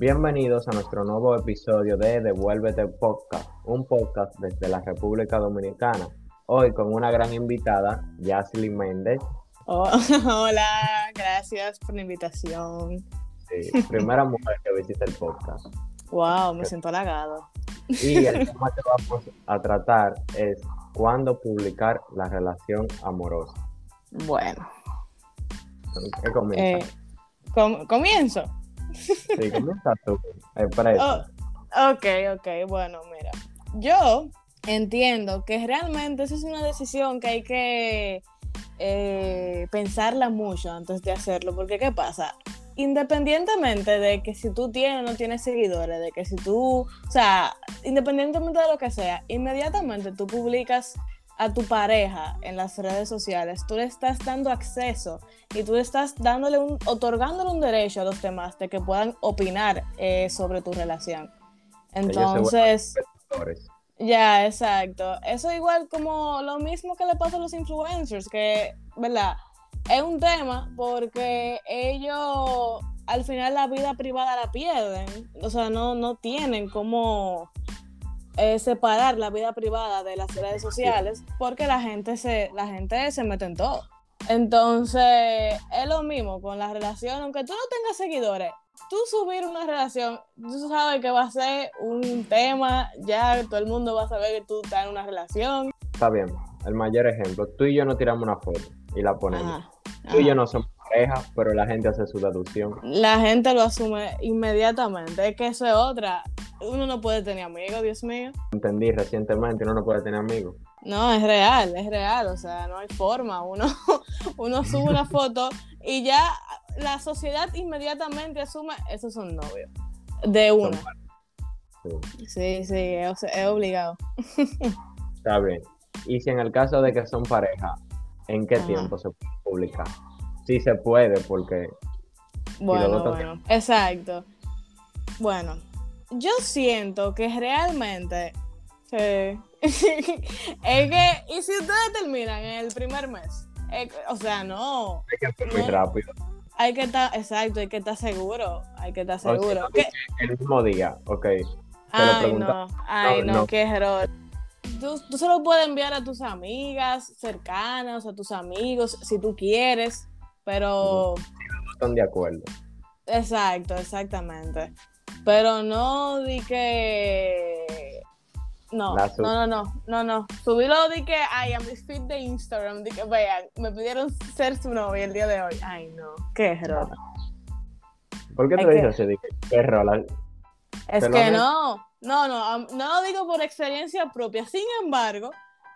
Bienvenidos a nuestro nuevo episodio de Devuélvete Podcast, un podcast desde la República Dominicana. Hoy con una gran invitada, Yasley Méndez. Oh, hola, gracias por la invitación. Sí, primera mujer que visita el podcast. Wow, me siento halagado. Y el tema que vamos a tratar es cuándo publicar la relación amorosa. Bueno. ¿Qué comienza? Eh, com- ¿Comienzo? Tú. Expresa. Oh, ok, ok, bueno, mira. Yo entiendo que realmente eso es una decisión que hay que eh, pensarla mucho antes de hacerlo, porque ¿qué pasa? Independientemente de que si tú tienes o no tienes seguidores, de que si tú, o sea, independientemente de lo que sea, inmediatamente tú publicas a tu pareja en las redes sociales, tú le estás dando acceso y tú estás dándole un, otorgándole un derecho a los demás de que puedan opinar eh, sobre tu relación. Entonces, ya, exacto. Eso igual como lo mismo que le pasa a los influencers, que, ¿verdad? Es un tema porque ellos al final la vida privada la pierden. O sea, no, no tienen cómo eh, separar la vida privada de las redes sociales porque la gente se, la gente se mete en todo. Entonces, es lo mismo con la relación, aunque tú no tengas seguidores, tú subir una relación, tú sabes que va a ser un tema, ya todo el mundo va a saber que tú estás en una relación. Está bien. El mayor ejemplo, tú y yo nos tiramos una foto y la ponemos. Ajá, Tú y yo no somos pareja, pero la gente hace su deducción. La gente lo asume inmediatamente, es que eso es otra. Uno no puede tener amigos, Dios mío. Entendí recientemente, uno no puede tener amigos. No, es real, es real, o sea, no hay forma. Uno, uno sube una foto y ya la sociedad inmediatamente asume, esos son novios. De una. Sí, Sí, sí, es, es obligado. está bien. Y si en el caso de que son pareja, ¿en qué Ajá. tiempo se puede publicar? Sí se puede, porque Bueno, bueno, exacto. Bueno, yo siento que realmente sí. es que, y si ustedes terminan en el primer mes, Eh, o sea, no, hay que ser muy No. rápido. hay que estar, exacto, hay que estar seguro, hay que estar O sea, seguro. El mismo día, ok. Ay, no, ay, No, no, no. qué error. Tú, tú se lo puedes enviar a tus amigas cercanas, a tus amigos, si tú quieres, pero... No están de acuerdo. Exacto, exactamente. Pero no di que. No, no, no, no, no, no. Di que, ay, a mi feed de Instagram, di que, vean, me pidieron ser su novia el día de hoy. Ay, no, qué error. ¿Por qué tú que- dices así? ¿Qué rola? Es Te lo que no, no, no, no lo digo por experiencia propia. Sin embargo,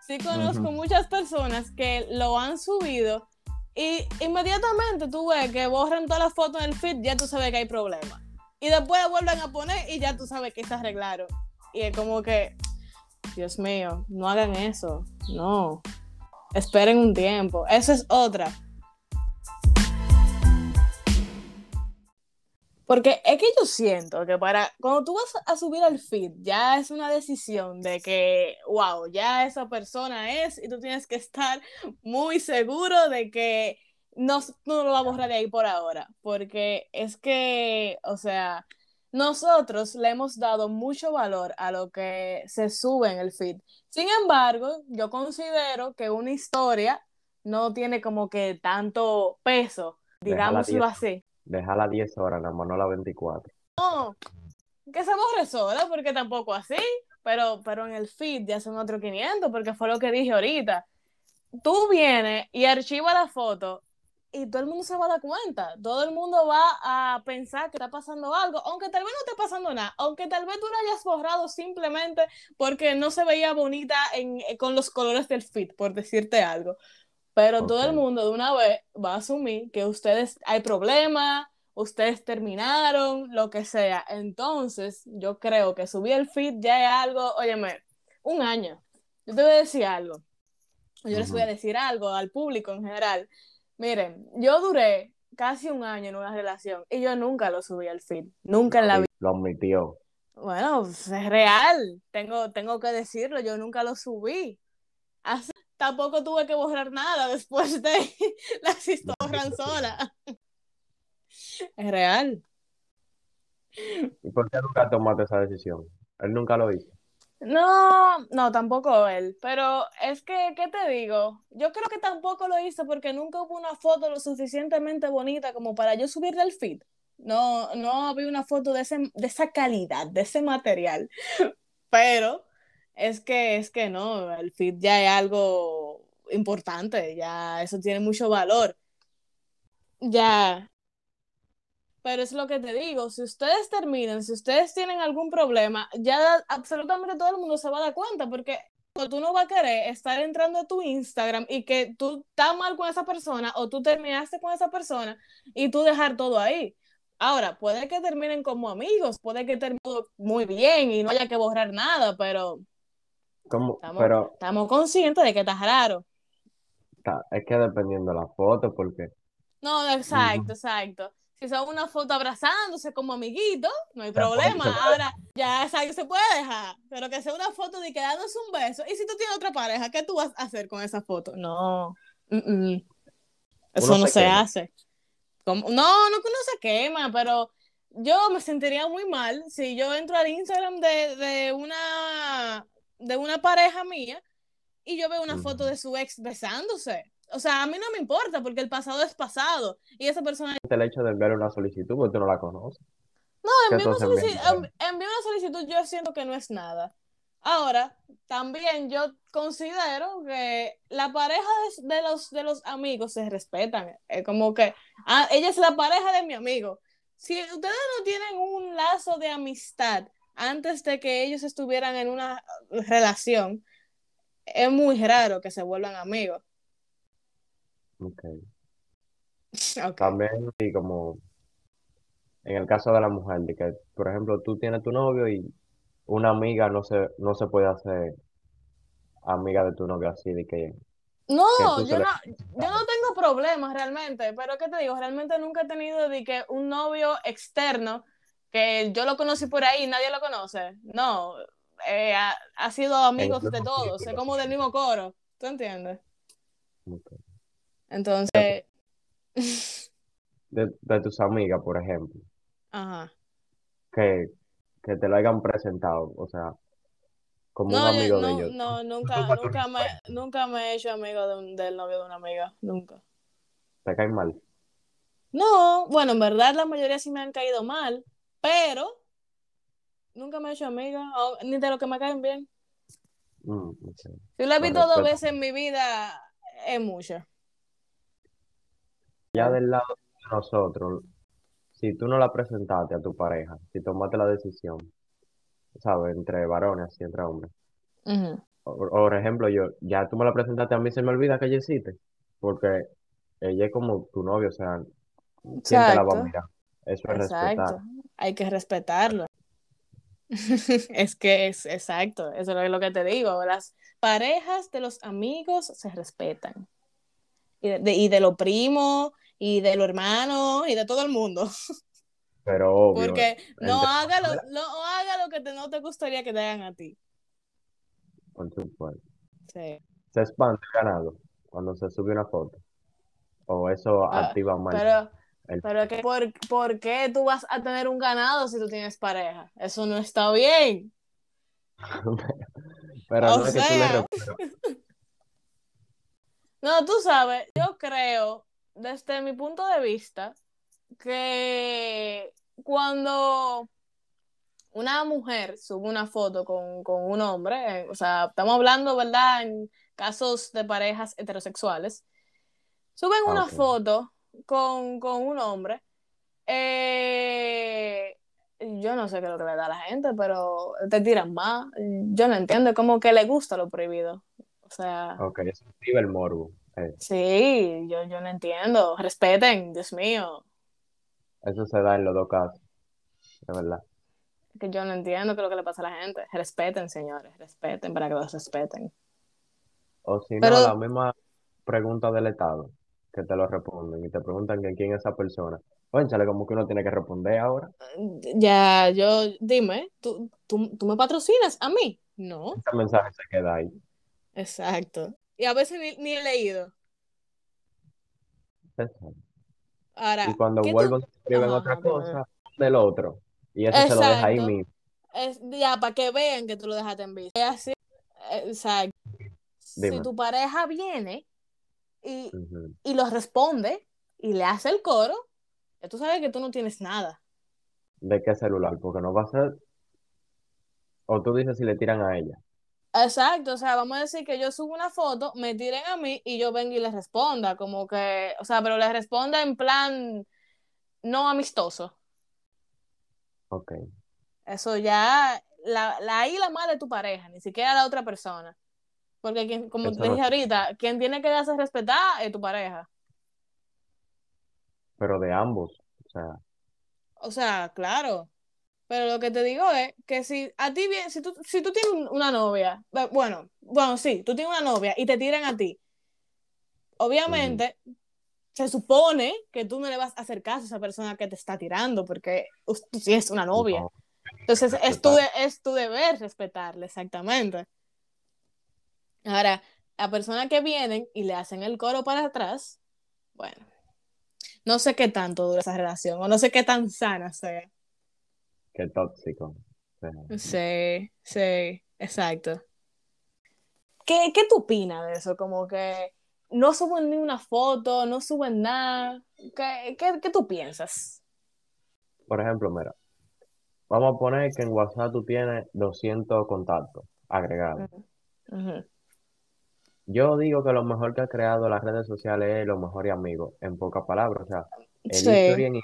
sí conozco Ujú. muchas personas que lo han subido y inmediatamente tú ves que borran todas las fotos en el feed, ya tú sabes que hay problema. Y después vuelven a poner y ya tú sabes que se arreglaron. Y es como que, Dios mío, no hagan eso. No. Esperen un tiempo. Esa es otra. Porque es que yo siento que para cuando tú vas a subir al feed, ya es una decisión de que, wow, ya esa persona es y tú tienes que estar muy seguro de que no, no lo va a borrar de ahí por ahora. Porque es que, o sea, nosotros le hemos dado mucho valor a lo que se sube en el feed. Sin embargo, yo considero que una historia no tiene como que tanto peso, digámoslo así. Déjala 10 horas, nada más no las 24. No, que se borre sola, porque tampoco así, pero, pero en el feed ya son otros 500, porque fue lo que dije ahorita. Tú vienes y archivas la foto y todo el mundo se va a dar cuenta, todo el mundo va a pensar que está pasando algo, aunque tal vez no esté pasando nada, aunque tal vez tú lo hayas borrado simplemente porque no se veía bonita en, con los colores del feed, por decirte algo. Pero todo el mundo de una vez va a asumir que ustedes hay problemas, ustedes terminaron, lo que sea. Entonces, yo creo que subir el feed ya es algo, óyeme, un año. Yo te voy a decir algo. Yo les voy a decir algo al público en general. Miren, yo duré casi un año en una relación y yo nunca lo subí al feed. Nunca en la vida. Lo admitió. Bueno, pues, es real. Tengo, tengo que decirlo, yo nunca lo subí. Así, tampoco tuve que borrar nada después de las historias solas. Es real. ¿Y por qué nunca tomaste esa decisión? Él nunca lo hizo. No, no, tampoco él. Pero es que, ¿qué te digo? Yo creo que tampoco lo hizo porque nunca hubo una foto lo suficientemente bonita como para yo subirle al feed. No, no había una foto de, ese, de esa calidad, de ese material. Pero es que, es que no, el feed ya es algo importante, ya eso tiene mucho valor. Ya, pero es lo que te digo, si ustedes terminan, si ustedes tienen algún problema, ya absolutamente todo el mundo se va a dar cuenta, porque tú no vas a querer estar entrando a tu Instagram y que tú estás mal con esa persona o tú terminaste con esa persona y tú dejar todo ahí. Ahora, puede que terminen como amigos, puede que terminen muy bien y no haya que borrar nada, pero, ¿Cómo? estamos, Pero estamos conscientes de que está raro. es que dependiendo de la foto, porque No, exacto, exacto. Si son una foto abrazándose como amiguitos, no hay problema. Ahora, ya exacto, se puede dejar, pero que sea una foto de que dándose un beso. Y si tú tienes otra pareja, ¿qué tú vas a hacer con esa foto? No, mm, mm. eso Uno no se hace. Como- No, no que uno se quema, pero yo me sentiría muy mal si yo entro al Instagram de, de una, de una pareja mía y yo veo una foto de su ex besándose. O sea, a mí no me importa porque el pasado es pasado y esa persona el hecho de enviar una solicitud, porque tú no la conoces. No, ¿Qué enviar una, solici- una solicitud yo siento que no es nada. Ahora, también yo considero que la pareja de, de los, de los amigos se respetan. Es como que ah, ella es la pareja de mi amigo. Si ustedes no tienen un lazo de amistad antes de que ellos estuvieran en una relación, es muy raro que se vuelvan amigos. Ok. Ok. También, y como en el caso de la mujer, de que, por ejemplo, tú tienes tu novio y una amiga no se, no se puede hacer amiga de tu novio así, de que, No, yo le... no, yo no tengo problemas realmente, pero ¿qué te digo? Realmente nunca he tenido de que un novio externo que yo lo conocí por ahí y nadie lo conoce. No, eh, ha, ha sido amigos de todos, es como del mismo coro, ¿tú entiendes? Ok. Entonces, De, de tus amigas, por ejemplo, ajá. que, que te lo hayan presentado, o sea, como un No, yo amigo de no, ellos. no, nunca, nunca me, nunca me he hecho amigo de un- del novio de una amiga, nunca. te caen mal. No, bueno, en verdad la mayoría sí me han caído mal, pero nunca me he hecho amiga, o- ni de lo que me caen bien. Mm. Si lo he visto dos veces en mi vida, es mucho. Ya del lado de nosotros, si tú no la presentaste a tu pareja, si tomaste la decisión, ¿sabes? Entre varones y entre hombres. O- Por ejemplo, yo, ya tú me la presentaste, a mí se me olvida que ella existe, porque ella es como tu novio, o sea, ¿quién te la va a Exacto, mirar? Eso es respetar. exacto. Hay que respetarlo. Es que es exacto, eso es lo que te digo. Las parejas de los amigos se respetan. Y de, de- y de los primos, y de los hermanos, y de todo el mundo. Pero obvio, Porque no haga lo, no haga lo que te- no te gustaría que te hagan a ti. por supuesto. Sí. Se espanta el ganado cuando se sube una foto. O eso Ah, activa mal pero, el... pero que por, ¿por qué tú vas a tener un ganado si tú tienes pareja? Eso no está bien. Pero O no es que tú le sea, no, tú sabes, yo creo, desde mi punto de vista, que cuando una mujer sube una foto con, con un hombre, eh, o sea, estamos hablando, ¿verdad? En casos de parejas heterosexuales, suben Ah, una foto con, con un hombre, eh, yo no sé qué es lo que le da a la gente, pero te tiran más. Yo no entiendo, como que le gusta lo prohibido. O sea, Ok, eso activa el morbo. Eh. sí, yo, yo no entiendo. Respeten, Dios mío. Eso se da en los dos casos, de verdad. Que yo no entiendo qué es lo que le pasa a la gente. Respeten, señores, respeten para que los respeten. O si no, la misma pregunta del Estado, que te lo responden y te preguntan que quién es esa persona. Cónchale, como que uno tiene que responder ahora. ya, yo, dime, ¿tú, tú, tú me patrocinas a mí? No, Ese mensaje se queda ahí. exacto. Y a veces ni, ni he leído. Exacto. Y Ahora, cuando vuelven, escriben Ajá, otra cosa del otro. Y eso se lo deja ahí Exacto. mismo. Es, ya, para que vean que tú lo dejaste en visto. Es así. Exacto. Si Dime. tu pareja viene y, Ujú. y lo responde y le hace el coro, ya tú sabes que tú no tienes nada. ¿De qué celular? Porque no va a ser. O tú dices si le tiran a ella. Exacto, o sea, vamos a decir que yo subo una foto, me tiren a mí y yo venga y les responda, como que, o sea, pero les responda en plan no amistoso. Ok. Eso ya, la, la ahí la de tu pareja, ni siquiera la otra persona. Porque quien, como Eso te dije no- ahorita, quien tiene que darse respetar es tu pareja. Pero de ambos. O sea, O sea, claro. Pero lo que te digo es que si a ti bien, si tú, si tú tienes un- una novia, bueno, bueno, sí, tú tienes una novia y te tiran a ti, obviamente se supone que tú no le vas a hacer caso a esa persona que te está tirando, porque us- tú tienes una novia. no. Entonces es tu, de- es tu deber respetarle, exactamente. Ahora, la persona que vienen y le hacen el coro para atrás, bueno, no sé qué tanto dura esa relación, o no sé qué tan sana sea. Qué tóxico. Sí, sí, exacto. ¿Qué, qué tú opinas de eso? Como que no suben ni una foto, no suben nada. ¿Qué, qué, qué tú piensas? por ejemplo, mira. Vamos a poner que en WhatsApp tú tienes 200 contactos agregados. Yo digo que lo mejor que ha creado las redes sociales es los mejores amigos, en pocas palabras. O sea, el Sí.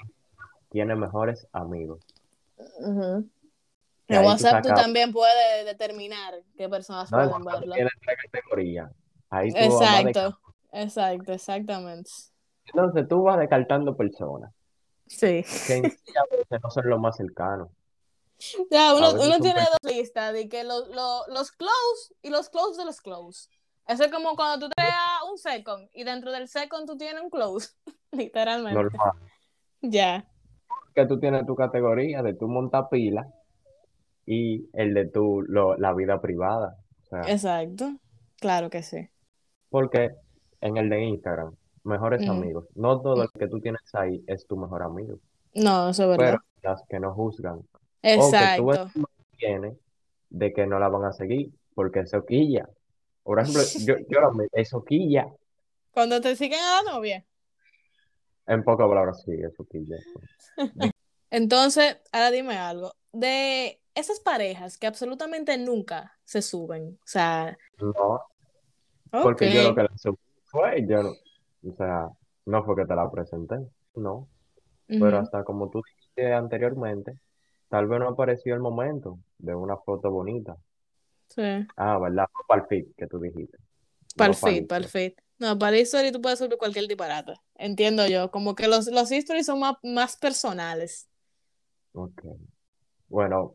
tiene mejores amigos. En tú WhatsApp tú también puedes determinar qué personas No, en pueden verlo. tiene tres categorías. Ahí tú vas de- Exacto, exacto, exactamente. Entonces tú vas descartando personas Sí. que en sí a veces no son los más cercanos. Ya, uno, tiene dos listas de que lo- lo- los close y los close de los close. Eso es como cuando tú creas un second y dentro del second tú tienes un close, literalmente. Normal. Ya, Que tú tienes tu categoría de tu montapila y el de tu lo- la vida privada. O sea, exacto. Claro que sí. porque en el de Instagram, mejores amigos. No todo el que tú tienes ahí es tu mejor amigo, No, eso es verdad. pero las que no juzgan. O que tú Exacto. tienes de que no la van a seguir porque es soquilla. Por ejemplo, yo, yo es soquilla. Cuando te siguen a la novia. En pocas palabras, sí, es soquilla. Entonces, ahora dime algo. De esas parejas que absolutamente nunca se suben. O sea, No, porque yo lo que la subí fue, yo no, o sea, no fue que te la presenté, no, pero hasta como tú dijiste anteriormente, tal vez no apareció el momento de una foto bonita. Sí. Ah, ¿verdad? Para el que tú dijiste, Para el para. No, para el story tú puedes subir cualquier disparate. Entiendo yo. Como que los, los son más, más personales. Ok. Bueno,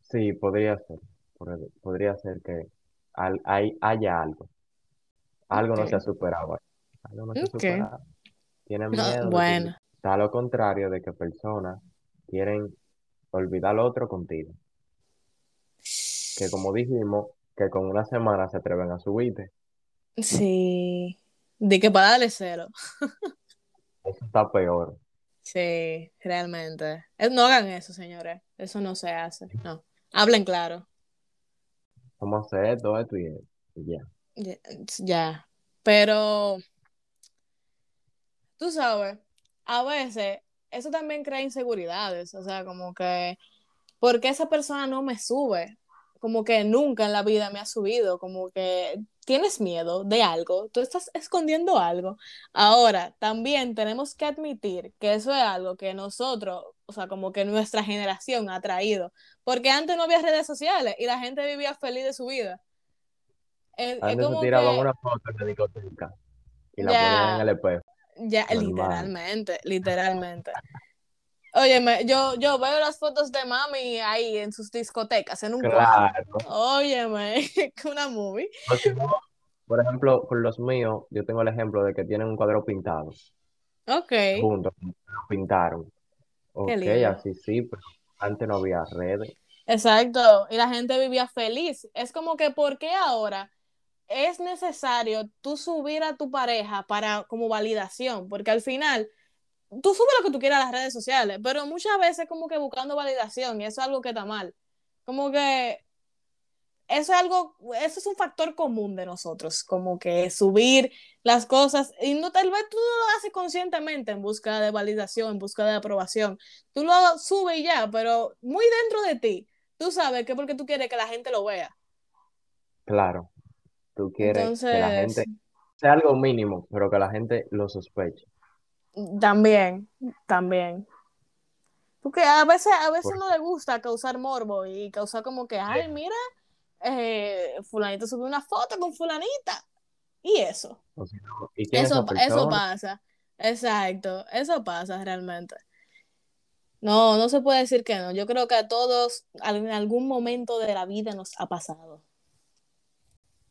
sí, podría ser, pod- podría ser que al- hay, haya algo, algo no se ha superado, algo no se ha superado. Tienen No, miedo bueno. Está lo contrario de que personas quieren olvidar al otro contigo. Que como dijimos, que con una semana se atreven a subirte. Sí. De que para darle cero. Eso está peor. Sí, realmente. Eh, No hagan eso, señores. Eso no se hace. No. Hablen claro. Vamos a hacer y esto. y ya. Ya. ya. Pero, tú sabes, a veces eso también crea inseguridades. O sea, como que, ¿por qué esa persona no me sube? Como que nunca en la vida me ha subido. Como que tienes miedo de algo. Tú estás escondiendo algo. Ahora, también tenemos que admitir que eso es algo que nosotros, o sea, como que nuestra generación ha traído. Porque antes no había redes sociales y la gente vivía feliz de su vida. Es, es Antes se tiraban que una foto en la discoteca y la ponían en el espejo. ya, Normal. literalmente, literalmente. Óyeme, yo, yo veo las fotos de mami ahí en sus discotecas, en un cuadro. Claro. Óyeme, que una movie. No, por ejemplo, con los míos, yo tengo el ejemplo de que tienen un cuadro pintado Ok, juntos, lo pintaron. qué Ok, lindo. así sí, pero antes no había redes. Exacto, y la gente vivía feliz. Es como que, ¿por qué ahora es necesario tú subir a tu pareja para como validación? Porque al final tú subes lo que tú quieras a las redes sociales, pero muchas veces como que buscando validación y eso es algo que está mal. Como que eso es algo, eso es un factor común de nosotros, como que subir las cosas, y no tal vez tú no lo haces conscientemente en busca de validación, en busca de aprobación, tú lo subes y ya, pero muy dentro de ti, tú sabes que porque tú quieres que la gente lo vea. Claro, tú quieres que la gente sea algo mínimo, pero que la gente lo sospeche. También, también. Porque a veces, a veces no le gusta causar morbo y causar como que, ay, mira, eh, fulanito subió una foto con fulanita. Y eso. eso, eso pasa. Exacto, eso pasa realmente. No, no se puede decir que no. Yo creo que a todos en algún momento de la vida nos ha pasado.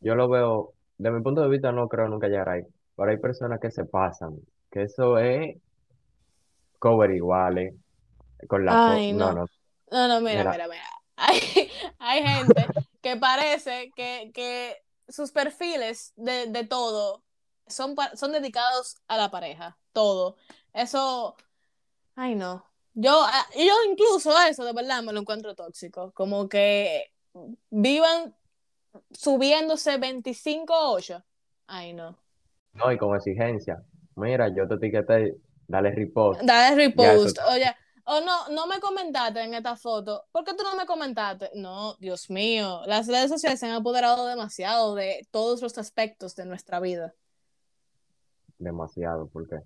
Yo lo veo, de mi punto de vista no creo nunca llegar ahí, pero hay personas que se pasan, que eso es cover iguales, con la Ay, no. no. no. mira, mira, mira. Hay, hay gente que parece que, sus perfiles de, todo son, son dedicados a la pareja, todo. Eso, ay no. Yo, ah, yo incluso eso de verdad me lo encuentro tóxico, como que vivan subiéndose 25-8. Ay no. No, y con exigencia. Mira, yo te etiqueté, dale repost. Dale repost. Oye, o no, no me comentaste en esta foto. ¿Por qué tú no me comentaste? No, Dios mío. Las redes sociales se han apoderado demasiado de todos los aspectos de nuestra vida. Demasiado, ¿por qué?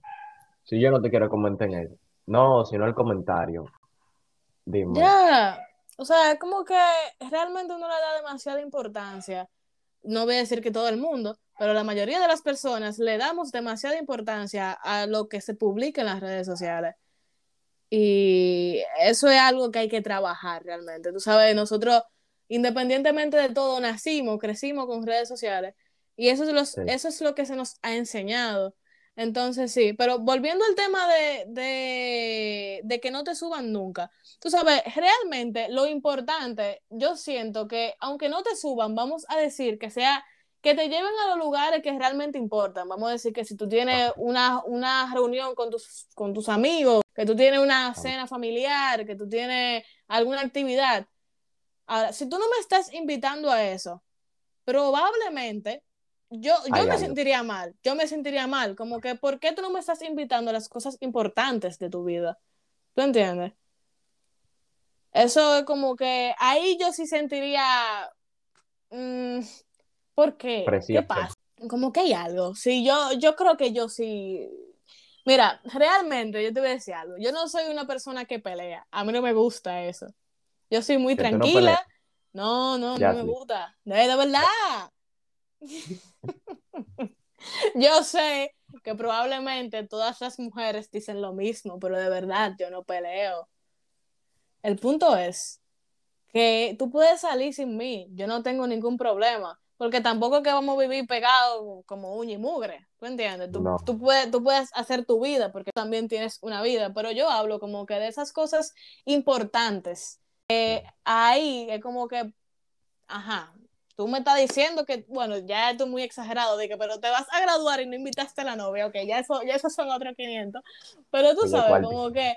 Si yo no te quiero comentar en eso. No, sino el comentario. Dime. Ya. O sea, como que realmente uno le da demasiada importancia. No voy a decir que todo el mundo, pero la mayoría de las personas le damos demasiada importancia a lo que se publica en las redes sociales. Y eso es algo que hay que trabajar realmente. Tú sabes, nosotros, independientemente de todo, nacimos, crecimos con redes sociales y eso es, eso es lo que se nos ha enseñado. Entonces, sí, pero volviendo al tema de, de, de, que no te suban nunca, tú sabes, realmente lo importante, yo siento que aunque no te suban, vamos a decir que sea que te lleven a los lugares que realmente importan. Vamos a decir que si tú tienes una, una reunión con tus, con tus amigos, que tú tienes una cena familiar, que tú tienes alguna actividad. Ahora, si tú no me estás invitando a eso, probablemente yo, yo me sentiría mal, yo me sentiría mal, como que, ¿por qué tú no me estás invitando a las cosas importantes de tu vida? ¿Tú entiendes? Eso es como que ahí yo sí sentiría, mm, ¿por qué? ¿Qué pasa? Como que hay algo, sí, yo, yo creo que yo sí, Mira, realmente yo te voy a decir algo. Yo no soy una persona que pelea. A mí no me gusta eso. Yo soy muy tranquila. No, no, no, me gusta. De, de verdad. yo sé que probablemente todas las mujeres dicen lo mismo, pero de verdad yo no peleo. El punto es que tú puedes salir sin mí. Yo no tengo ningún problema porque tampoco es que vamos a vivir pegados como uña y mugre, ¿tú entiendes? Tú, puedes, tú puedes hacer tu vida, porque también tienes una vida, pero yo hablo como que de esas cosas importantes. ahí es como que, ajá, tú me estás diciendo que, bueno, ya esto es muy exagerado, de que, pero te vas a graduar y no invitaste a la novia, ok, ya eso, ya esos son otros 500, pero tú sabes, como que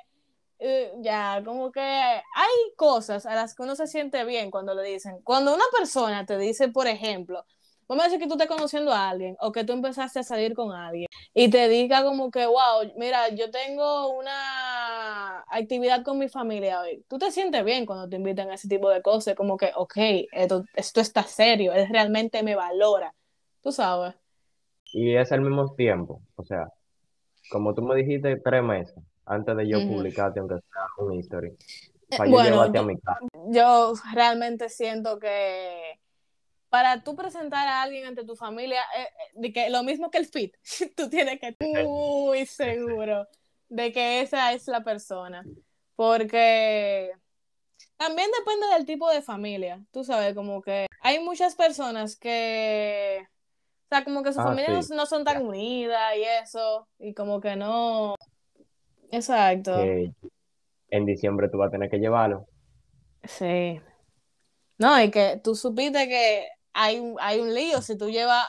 eh, ya, como que hay cosas a las que uno se siente bien cuando le dicen. Cuando una persona te dice, por ejemplo, vamos a decir que tú estás conociendo a alguien o que tú empezaste a salir con alguien y te diga como que, wow, mira, yo tengo una actividad con mi familia hoy. Tú te sientes bien cuando te invitan a ese tipo de cosas, como que, ok, esto, esto está serio, él realmente me valora, tú sabes. Y es al mismo tiempo, o sea, como tú me dijiste, tres meses antes de yo publicarte, aunque sea un history. Eh, para bueno, yo, a mi casa. yo realmente siento que para tú presentar a alguien ante tu familia, eh, eh, de que lo mismo que el fit, tú tienes que estar muy seguro de que esa es la persona. Porque también depende del tipo de familia. Tú sabes, como que hay muchas personas que, o sea, como que sus ah, familias no son tan unidas y eso, y como que no, Exacto. en diciembre tú vas a tener que llevarlo. Sí. No, y que tú supiste que hay un, hay un lío. Si tú llevas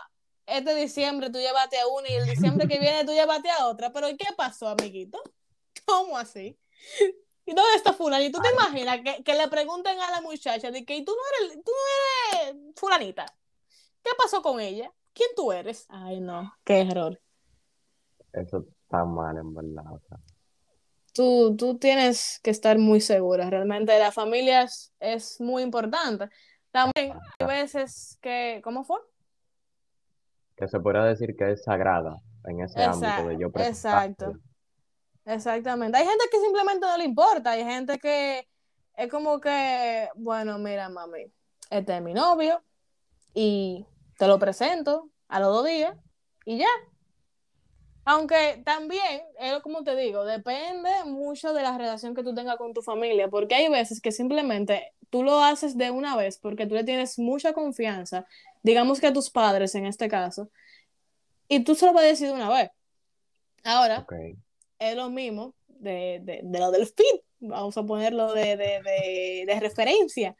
este diciembre, tú llevaste a una y el diciembre que viene tú llevaste a otra. Pero ¿qué pasó, amiguito? ¿Cómo así? ¿Y dónde está fulano? ¿Y tú te imaginas que, que, le pregunten a la muchacha de que tú no eres, tú no eres fulanita? ¿Qué pasó con ella? ¿Quién tú eres? Ay, no, qué error. Eso está mal, en verdad. O sea. Tú, tú tienes que estar muy segura. Realmente la familia es, es muy importante. También hay veces que, ¿cómo fue? Que se podría decir que es sagrada en ese ámbito de yo Exacto. Exactamente. Hay gente que simplemente no le importa. Hay gente que es como que, bueno, mira, mami, este es mi novio y te lo presento a los dos días y ya. Aunque también, es como te digo, depende mucho de la relación que tú tengas con tu familia, porque hay veces que simplemente tú lo haces de una vez porque tú le tienes mucha confianza, digamos que a tus padres en este caso, y tú se lo vas a decir de una vez. Ahora, es lo mismo de, de, de, lo del feed, vamos a ponerlo de, de referencia.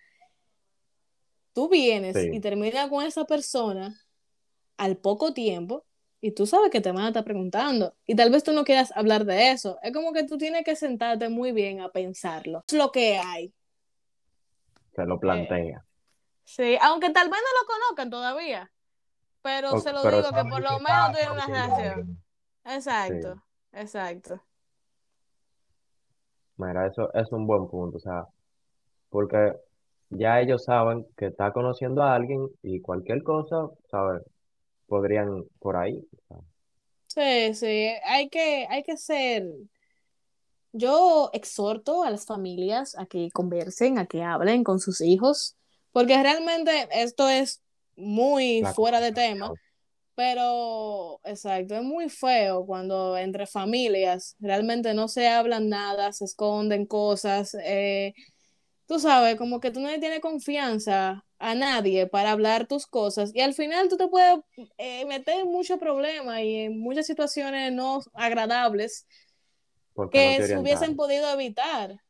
Tú vienes y terminas con esa persona al poco tiempo y tú sabes que te van a estar preguntando y tal vez tú no quieras hablar de eso. Es como que tú tienes que sentarte muy bien a pensarlo. Es lo que hay. Se lo plantea. sí, aunque tal vez no lo conozcan todavía, pero se lo digo que por lo menos tienen una relación. Exacto, exacto. Mira, eso es un buen punto, o sea, porque ya ellos saben que está conociendo a alguien y cualquier cosa, ¿sabes? Podrían por ahí. Sí, sí, hay que, hay que ser. Yo exhorto a las familias a que conversen, a que hablen con sus hijos, porque realmente esto es muy fuera de tema, pero exacto, es muy feo cuando entre familias realmente no se hablan nada, se esconden cosas. Eh, tú sabes, como que tú no le tienes confianza a nadie para hablar tus cosas y al final tú te puedes eh, meter en muchos problemas y en muchas situaciones no agradables que se hubiesen podido evitar.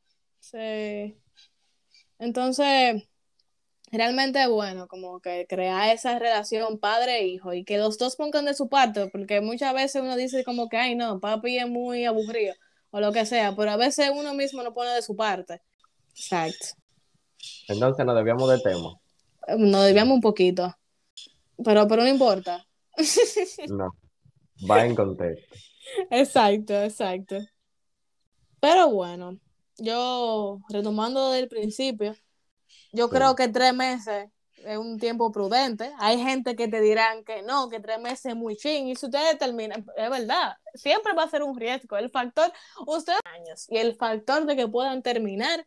Sí. Entonces, realmente bueno, como que crear esa relación padre-hijo y que los dos pongan de su parte, porque muchas veces uno dice como que, ay, no, papi es muy aburrido o lo que sea, pero a veces uno mismo no pone de su parte. Exacto. Entonces nos debíamos de tema. Nos debíamos un poquito. Pero, pero no importa. no. Va en contexto. Exacto, exacto. Pero bueno, yo retomando del principio, yo creo que tres meses es un tiempo prudente. Hay gente que te dirán que no, que tres meses es muy ching. Y si ustedes terminan, es verdad, siempre va a ser un riesgo. El factor, ustedes años, y el factor de que puedan terminar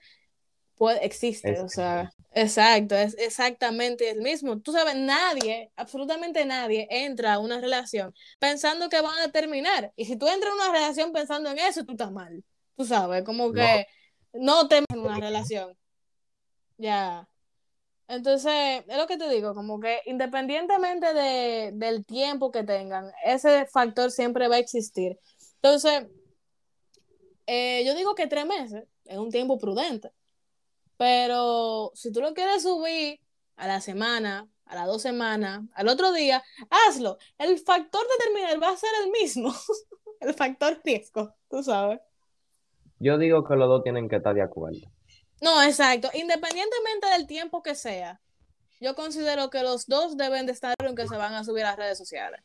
puede, existe, o sea, exacto, es exactamente el mismo. Tú sabes, nadie, absolutamente nadie entra a una relación pensando que van a terminar. Y si tú entras a una relación pensando en eso, tú estás mal. Tú sabes, como que no, te en una relación. Ya. Entonces, es lo que te digo, como que independientemente de, del tiempo que tengan, ese factor siempre va a existir. Entonces, eh, yo digo que tres meses es un tiempo prudente. Pero si tú lo quieres subir a la semana, a las dos semanas, al otro día, hazlo. El factor determinante va a ser el mismo. el factor riesgo, tú sabes. Yo digo que los dos tienen que estar de acuerdo. No, exacto. Independientemente del tiempo que sea, yo considero que los dos deben de estar en que se van a subir a las redes sociales.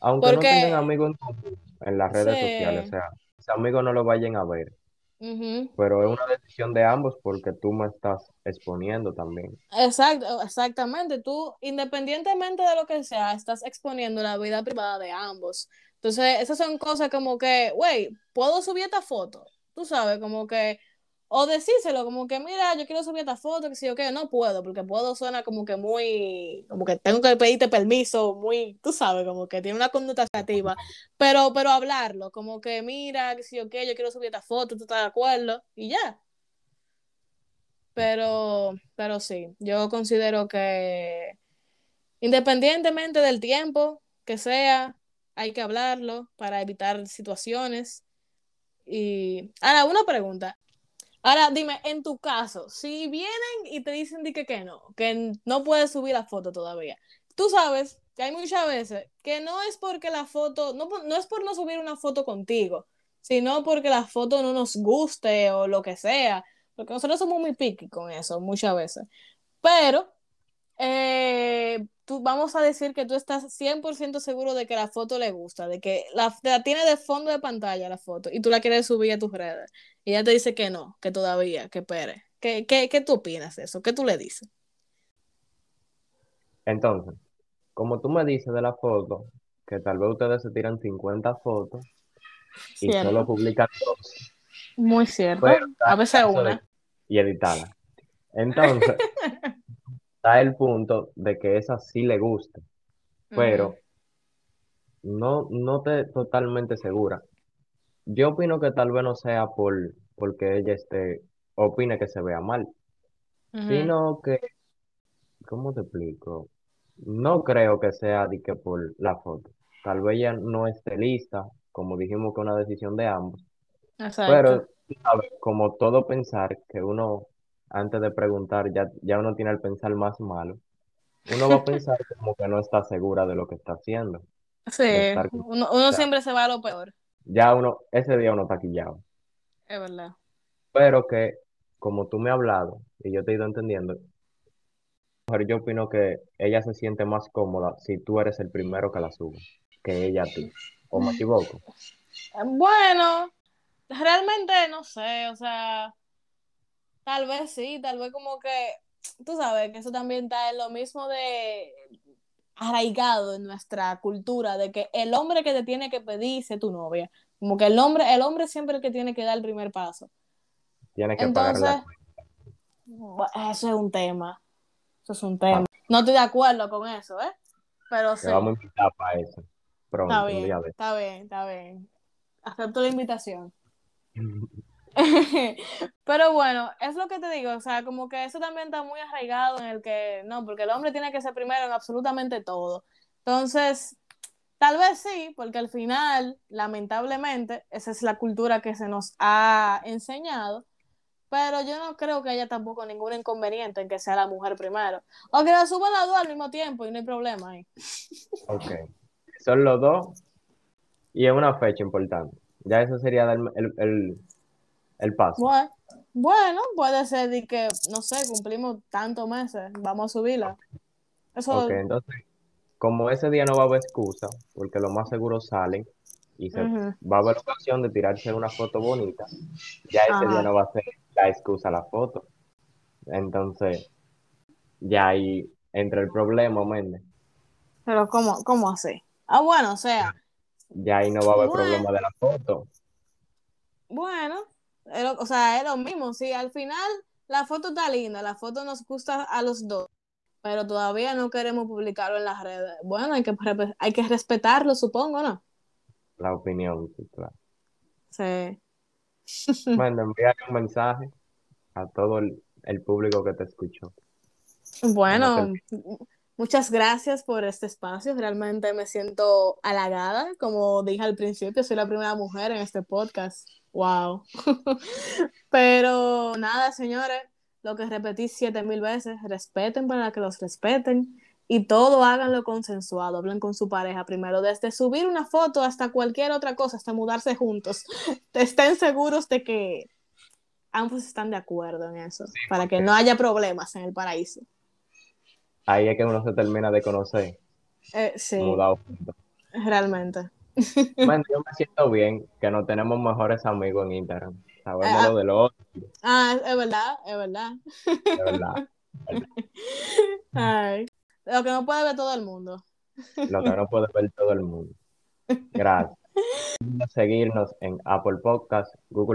Aunque no tengan amigos en las redes sociales, o sea, si amigos no lo vayan a ver. Pero es una decisión de ambos porque tú me estás exponiendo también. Exacto, exactamente. Tú, independientemente de lo que sea, estás exponiendo la vida privada de ambos. Entonces, esas son cosas como que, güey, ¿puedo subir esta foto? Tú sabes, como que o decírselo, como que, mira, yo quiero subir esta foto, que si yo qué, no puedo, porque puedo suena como que muy, como que tengo que pedirte permiso, muy, tú sabes, como que tiene una conducta negativa, pero, pero hablarlo, como que, mira, que si yo qué, yo quiero subir esta foto, tú estás de acuerdo, y ya. Pero, pero sí, yo considero que independientemente del tiempo que sea, hay que hablarlo para evitar situaciones. Y ahora, una pregunta. Ahora, dime, en tu caso, si vienen y te dicen que, que no, que no puedes subir la foto todavía, tú sabes que hay muchas veces que no es porque la foto, no, no es por no subir una foto contigo, sino porque la foto no nos guste o lo que sea, porque nosotros somos muy picky con eso muchas veces. Pero eh, tú, vamos a decir que tú estás 100% seguro de que la foto le gusta, de que la, la tiene de fondo de pantalla la foto y tú la quieres subir a tus redes. Y ella te dice que no, que todavía, que espere. ¿Qué, qué, qué tú opinas de eso? ¿Qué tú le dices? Entonces, como tú me dices de la foto, que tal vez ustedes se tiran 50 fotos y solo publican dos, muy cierto. pero A veces una. y editarla. Entonces, está el punto de que esa sí le gusta, pero no, no te totalmente segura. Yo opino que tal vez no sea por porque ella esté, opine que se vea mal, ujú, sino que, ¿cómo te explico? No creo que sea de que por la foto. Tal vez ella no esté lista, como dijimos que es una decisión de ambos, Exacto. pero tú sabes, como todo pensar que uno, antes de preguntar, ya, ya uno tiene el pensar más malo, uno va a pensar como que no está segura de lo que está haciendo, Sí, de estar, o uno, uno siempre se va a lo peor, ya uno, ese día uno está quillado. es verdad. Pero que, como tú me has hablado y yo te he ido entendiendo, yo opino que ella se siente más cómoda si tú eres el primero que la sube, que ella a ti. ¿O me equivoco? Bueno, realmente no sé, o sea, tal vez sí, tal vez como que, tú sabes que eso también está en lo mismo de arraigado en nuestra cultura, de que el hombre que te tiene que pedir es tu novia, como que el hombre, el hombre siempre es el que tiene que dar el primer paso. Tienes que la Entonces, cuenta. bu- eso es un tema, eso es un tema. No estoy de acuerdo con eso, ¿eh? Pero Te vamos sí, a invitar para eso está pronto, bien, está bien, está bien. Acepto la invitación. Pero bueno, es lo que te digo, o sea, como que eso también está muy arraigado en el que, no, porque el hombre tiene que ser primero en absolutamente todo. Entonces, tal vez sí, porque al final, lamentablemente, esa es la cultura que se nos ha enseñado, pero yo no creo que haya tampoco ningún inconveniente en que sea la mujer primero. O que la suban las dos al mismo tiempo y no hay problema ahí. Ok. Son los dos y es una fecha importante. Ya eso sería el, el, el paso. Bueno, bueno, puede ser de que, no sé, cumplimos tantos meses, vamos a subirla. Ok, Eso, entonces, como ese día no va a haber excusa, porque lo más seguro salen y se va a haber ocasión de tirarse una foto bonita, ya ese día no va a ser la excusa la foto. Entonces, ya ahí entra el problema, Méndez. Pero ¿cómo, cómo así? Ah, bueno, o sea, Ya ahí no va a haber bueno, problema de la foto. bueno, o sea, es lo mismo. Sí, al final la foto está linda, la foto nos gusta a los dos, pero todavía no queremos publicarlo en las redes. Bueno, hay que, hay que respetarlo, supongo, ¿no? La opinión, sí, claro. Sí. Méndez, envíale un mensaje a todo el, el público que te escuchó. Bueno. Muchas gracias por este espacio. Realmente me siento halagada. Como dije al principio, soy la primera mujer en este podcast. Wow. Pero nada, señores, lo que repetí siete mil veces, respeten para que los respeten y todo háganlo consensuado. Hablen con su pareja primero, desde subir una foto hasta cualquier otra cosa, hasta mudarse juntos. Estén seguros de que ambos están de acuerdo en eso, para que no haya problemas en el paraíso. Ahí es que uno se termina de conocer, Eh, sí, mudado realmente. Méndez, yo me siento bien que no tenemos mejores amigos en Instagram. Sabemos lo ah, de los otros, ah, es verdad, es verdad. verdad. verdad. Ay, lo que no puede ver todo el mundo. Lo que no puede ver todo el mundo. Gracias. Seguirnos en Apple Podcast, Google